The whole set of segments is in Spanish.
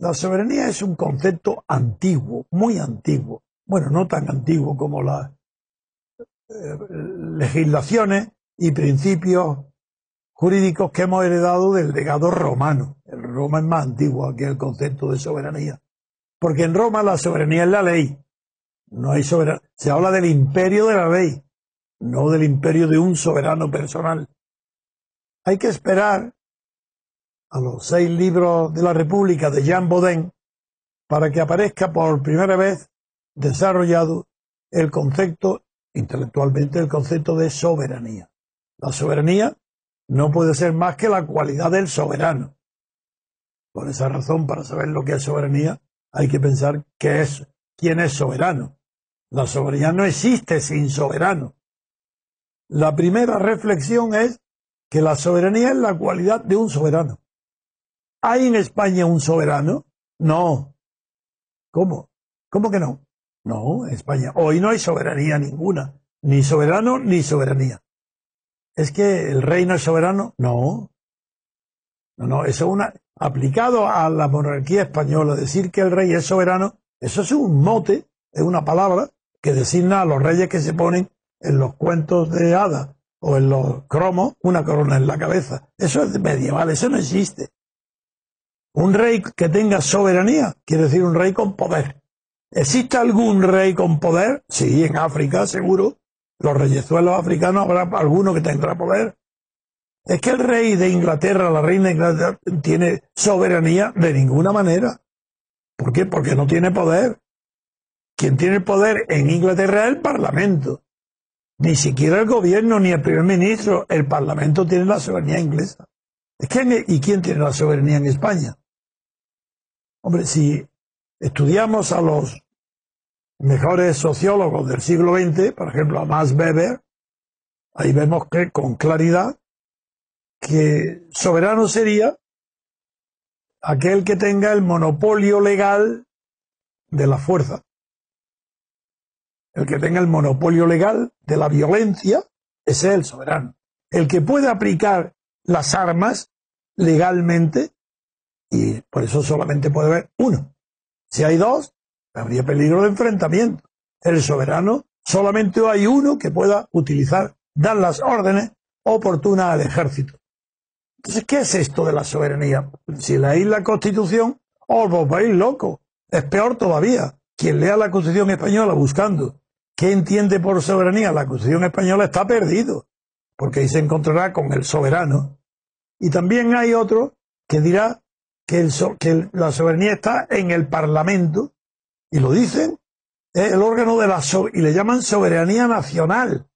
La soberanía es un concepto antiguo, muy antiguo. Bueno, no tan antiguo como las eh, legislaciones y principios jurídicos que hemos heredado del legado romano. El Roma es más antiguo que el concepto de soberanía. Porque en Roma la soberanía es la ley. No hay soberanía. Se habla del imperio de la ley, no del imperio de un soberano personal. Hay que esperar a los seis libros de la República de Jean Baudin para que aparezca por primera vez desarrollado el concepto, intelectualmente, el concepto de soberanía. La soberanía no puede ser más que la cualidad del soberano. Por esa razón, para saber lo que es soberanía, hay que pensar qué es, quién es soberano. La soberanía no existe sin soberano. La primera reflexión es que la soberanía es la cualidad de un soberano. ¿Hay en España un soberano? No. ¿Cómo? ¿Cómo que no? No, en España. Hoy no hay soberanía ninguna. Ni soberano ni soberanía. ¿Es que el rey no es soberano? No. No, no, eso es una. Aplicado a la monarquía española, decir que el rey es soberano, eso es un mote, es una palabra que designa a los reyes que se ponen en los cuentos de hadas o en los cromos una corona en la cabeza. Eso es medieval, eso no existe. Un rey que tenga soberanía quiere decir un rey con poder. ¿Existe algún rey con poder? Sí, en África, seguro. Los reyezuelos africanos habrá alguno que tendrá poder. Es que el rey de Inglaterra, la reina de Inglaterra, tiene soberanía de ninguna manera. ¿Por qué? Porque no tiene poder. Quien tiene poder en Inglaterra es el Parlamento. Ni siquiera el gobierno ni el primer ministro. El Parlamento tiene la soberanía inglesa. Es que, ¿Y quién tiene la soberanía en España? Hombre, si estudiamos a los mejores sociólogos del siglo XX, por ejemplo a Max Weber, ahí vemos que con claridad que soberano sería aquel que tenga el monopolio legal de la fuerza. El que tenga el monopolio legal de la violencia, es el soberano. El que puede aplicar las armas legalmente, y por eso solamente puede haber uno. Si hay dos, habría peligro de enfrentamiento. El soberano, solamente hay uno que pueda utilizar, dar las órdenes oportunas al ejército. Entonces, ¿qué es esto de la soberanía? Si leéis la Constitución, os vais loco. Es peor todavía. Quien lea la Constitución española buscando qué entiende por soberanía la Constitución española está perdido, porque ahí se encontrará con el soberano. Y también hay otro que dirá que, que la soberanía está en el Parlamento y lo dicen, es el órgano de la y le llaman soberanía nacional.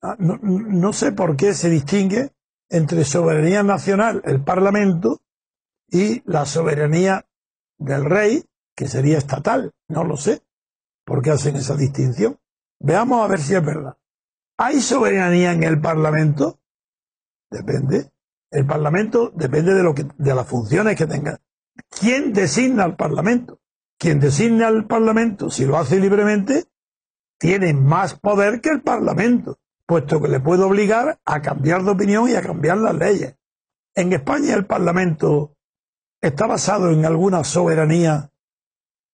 Ah, no, no, sé por qué se distingue entre soberanía nacional, el Parlamento, y la soberanía del rey, que sería estatal. No lo sé. ¿Por qué hacen esa distinción? Veamos a ver si es verdad. ¿Hay soberanía en el Parlamento? Depende. El Parlamento depende de, lo que, de las funciones que tenga. ¿Quién designa al Parlamento? quien designa al Parlamento, si lo hace libremente, tiene más poder que el Parlamento, puesto que le puede obligar a cambiar de opinión y a cambiar las leyes. En España el Parlamento está basado en alguna soberanía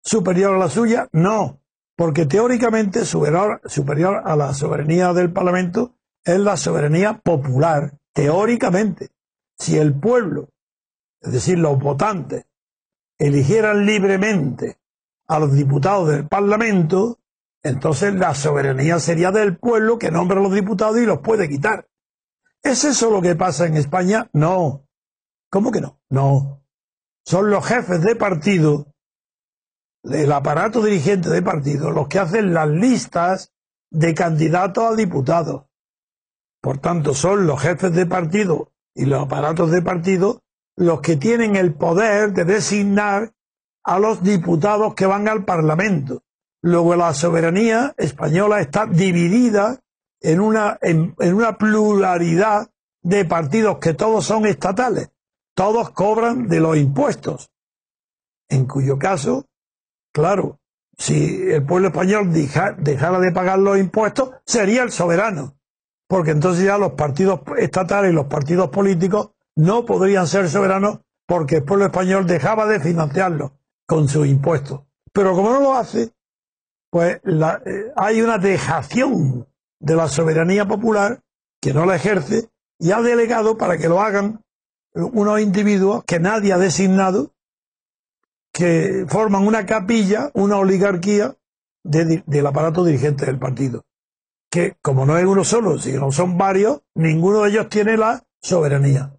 superior a la suya? No, porque teóricamente superior, superior a la soberanía del Parlamento es la soberanía popular, teóricamente. Si el pueblo, es decir, los votantes, eligieran libremente a los diputados del Parlamento, entonces la soberanía sería del pueblo que nombra a los diputados y los puede quitar. ¿Es eso lo que pasa en España? No. ¿Cómo que no? No. Son los jefes de partido, el aparato dirigente de partido, los que hacen las listas de candidatos a diputados. Por tanto, son los jefes de partido y los aparatos de partido los que tienen el poder de designar a los diputados que van al Parlamento. Luego la soberanía española está dividida en una, en, una pluralidad de partidos que todos son estatales, todos cobran de los impuestos, en cuyo caso, claro, si el pueblo español dejara de pagar los impuestos, sería el soberano, porque entonces ya los partidos estatales y los partidos políticos no podrían ser soberanos porque el pueblo español dejaba de financiarlo con sus impuestos. Pero como no lo hace, pues eh, hay una dejación de la soberanía popular que no la ejerce y ha delegado para que lo hagan unos individuos que nadie ha designado, que forman una capilla, una oligarquía del aparato dirigente del partido. Que como no es uno solo, sino son varios, ninguno de ellos tiene la soberanía.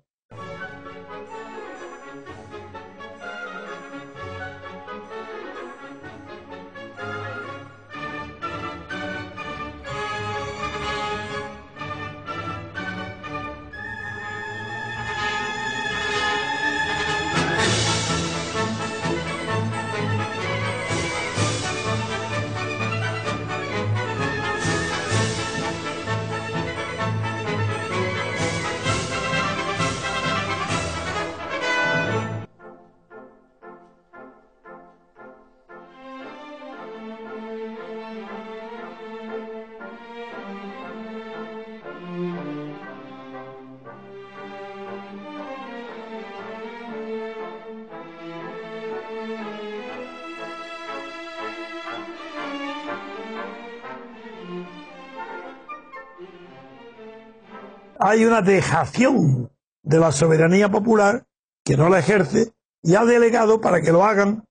Hay una dejación de la soberanía popular que no la ejerce y ha delegado para que lo hagan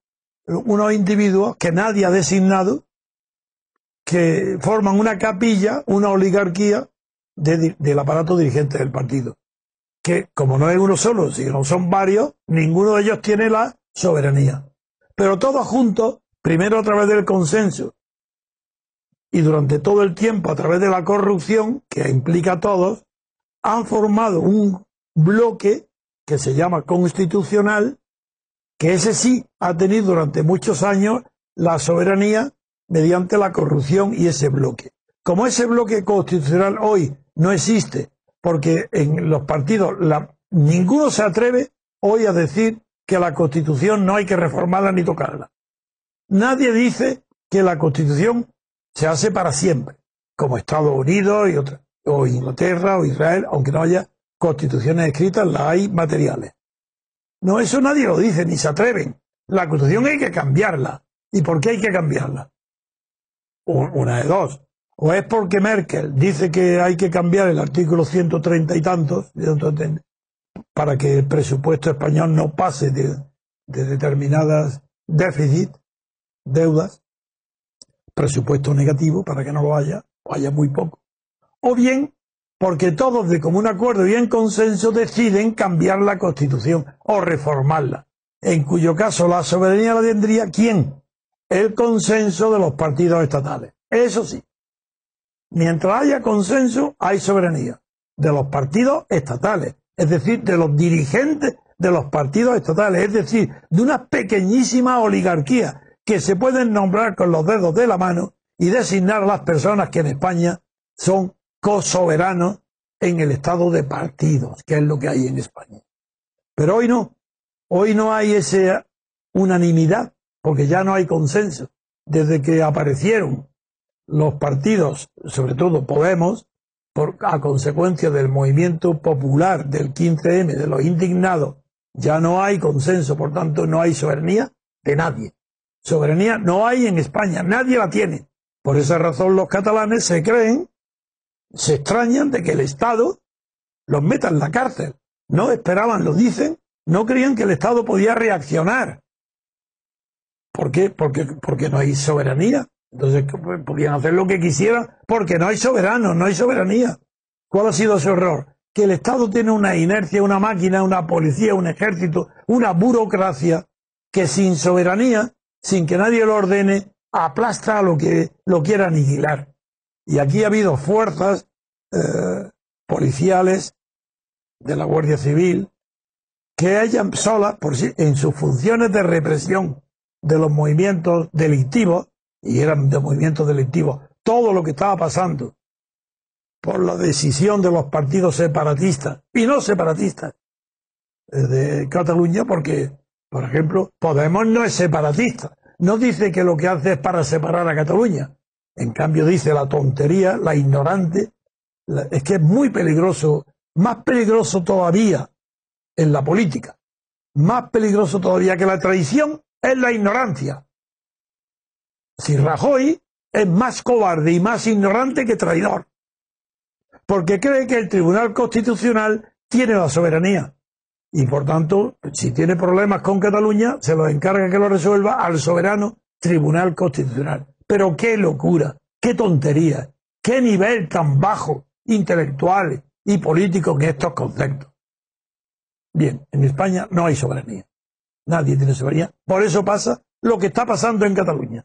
unos individuos que nadie ha designado, que forman una capilla, una oligarquía del aparato dirigente del partido. Que como no es uno solo, sino son varios, ninguno de ellos tiene la soberanía. Pero todos juntos, primero a través del consenso y durante todo el tiempo a través de la corrupción, que implica a todos, han formado un bloque que se llama constitucional, que ese sí ha tenido durante muchos años la soberanía mediante la corrupción y ese bloque. Como ese bloque constitucional hoy no existe, porque en los partidos ninguno se atreve hoy a decir que la constitución no hay que reformarla ni tocarla. Nadie dice que la constitución se hace para siempre, como Estados Unidos y otras o Inglaterra o Israel, aunque no haya constituciones escritas, las hay materiales. No, eso nadie lo dice, ni se atreven. La constitución hay que cambiarla. ¿Y por qué hay que cambiarla? Una de dos. O es porque Merkel dice que hay que cambiar el artículo 130 y tantos para que el presupuesto español no pase de, de determinadas déficits, deudas, presupuesto negativo para que no lo haya, o haya muy poco o bien porque todos de común acuerdo y en consenso deciden cambiar la Constitución o reformarla, en cuyo caso la soberanía la tendría quién? El consenso de los partidos estatales. Eso sí, mientras haya consenso hay soberanía de los partidos estatales, es decir, de los dirigentes de los partidos estatales, es decir, de una pequeñísima oligarquía que se pueden nombrar con los dedos de la mano y designar a las personas que en España son co-soberano en el estado de partidos, que es lo que hay en España. Pero hoy no. Hoy no hay esa unanimidad, porque ya no hay consenso. Desde que aparecieron los partidos, sobre todo Podemos, por, a consecuencia del movimiento popular del 15M, de los indignados, ya no hay consenso, por tanto no hay soberanía de nadie. Soberanía no hay en España, nadie la tiene. Por esa razón los catalanes se creen se extrañan de que el Estado los meta en la cárcel. No esperaban, lo dicen, no creían que el Estado podía reaccionar. ¿Por qué? Porque, porque no hay soberanía. Entonces pues, podían hacer lo que quisieran porque no hay soberano, no hay soberanía. ¿Cuál ha sido su error? Que el Estado tiene una inercia, una máquina, una policía, un ejército, una burocracia que sin soberanía, sin que nadie lo ordene, aplasta a lo que lo quiera aniquilar. Y aquí ha habido fuerzas eh, policiales de la Guardia Civil que hayan solas, por en sus funciones de represión de los movimientos delictivos, y eran de movimientos delictivos, todo lo que estaba pasando por la decisión de los partidos separatistas y no separatistas eh, de Cataluña, porque, por ejemplo, Podemos no es separatista, no dice que lo que hace es para separar a Cataluña, en cambio dice la tontería, la ignorante, es que es muy peligroso, más peligroso todavía en la política, más peligroso todavía que la traición es la ignorancia. Si Rajoy es más cobarde y más ignorante que traidor, porque cree que el Tribunal Constitucional tiene la soberanía y por tanto, si tiene problemas con Cataluña, se los encarga que lo resuelva al soberano Tribunal Constitucional. Pero qué locura, qué tontería, qué nivel tan bajo intelectual y político en estos conceptos. Bien, en España no hay soberanía. Nadie tiene soberanía. Por eso pasa lo que está pasando en Cataluña.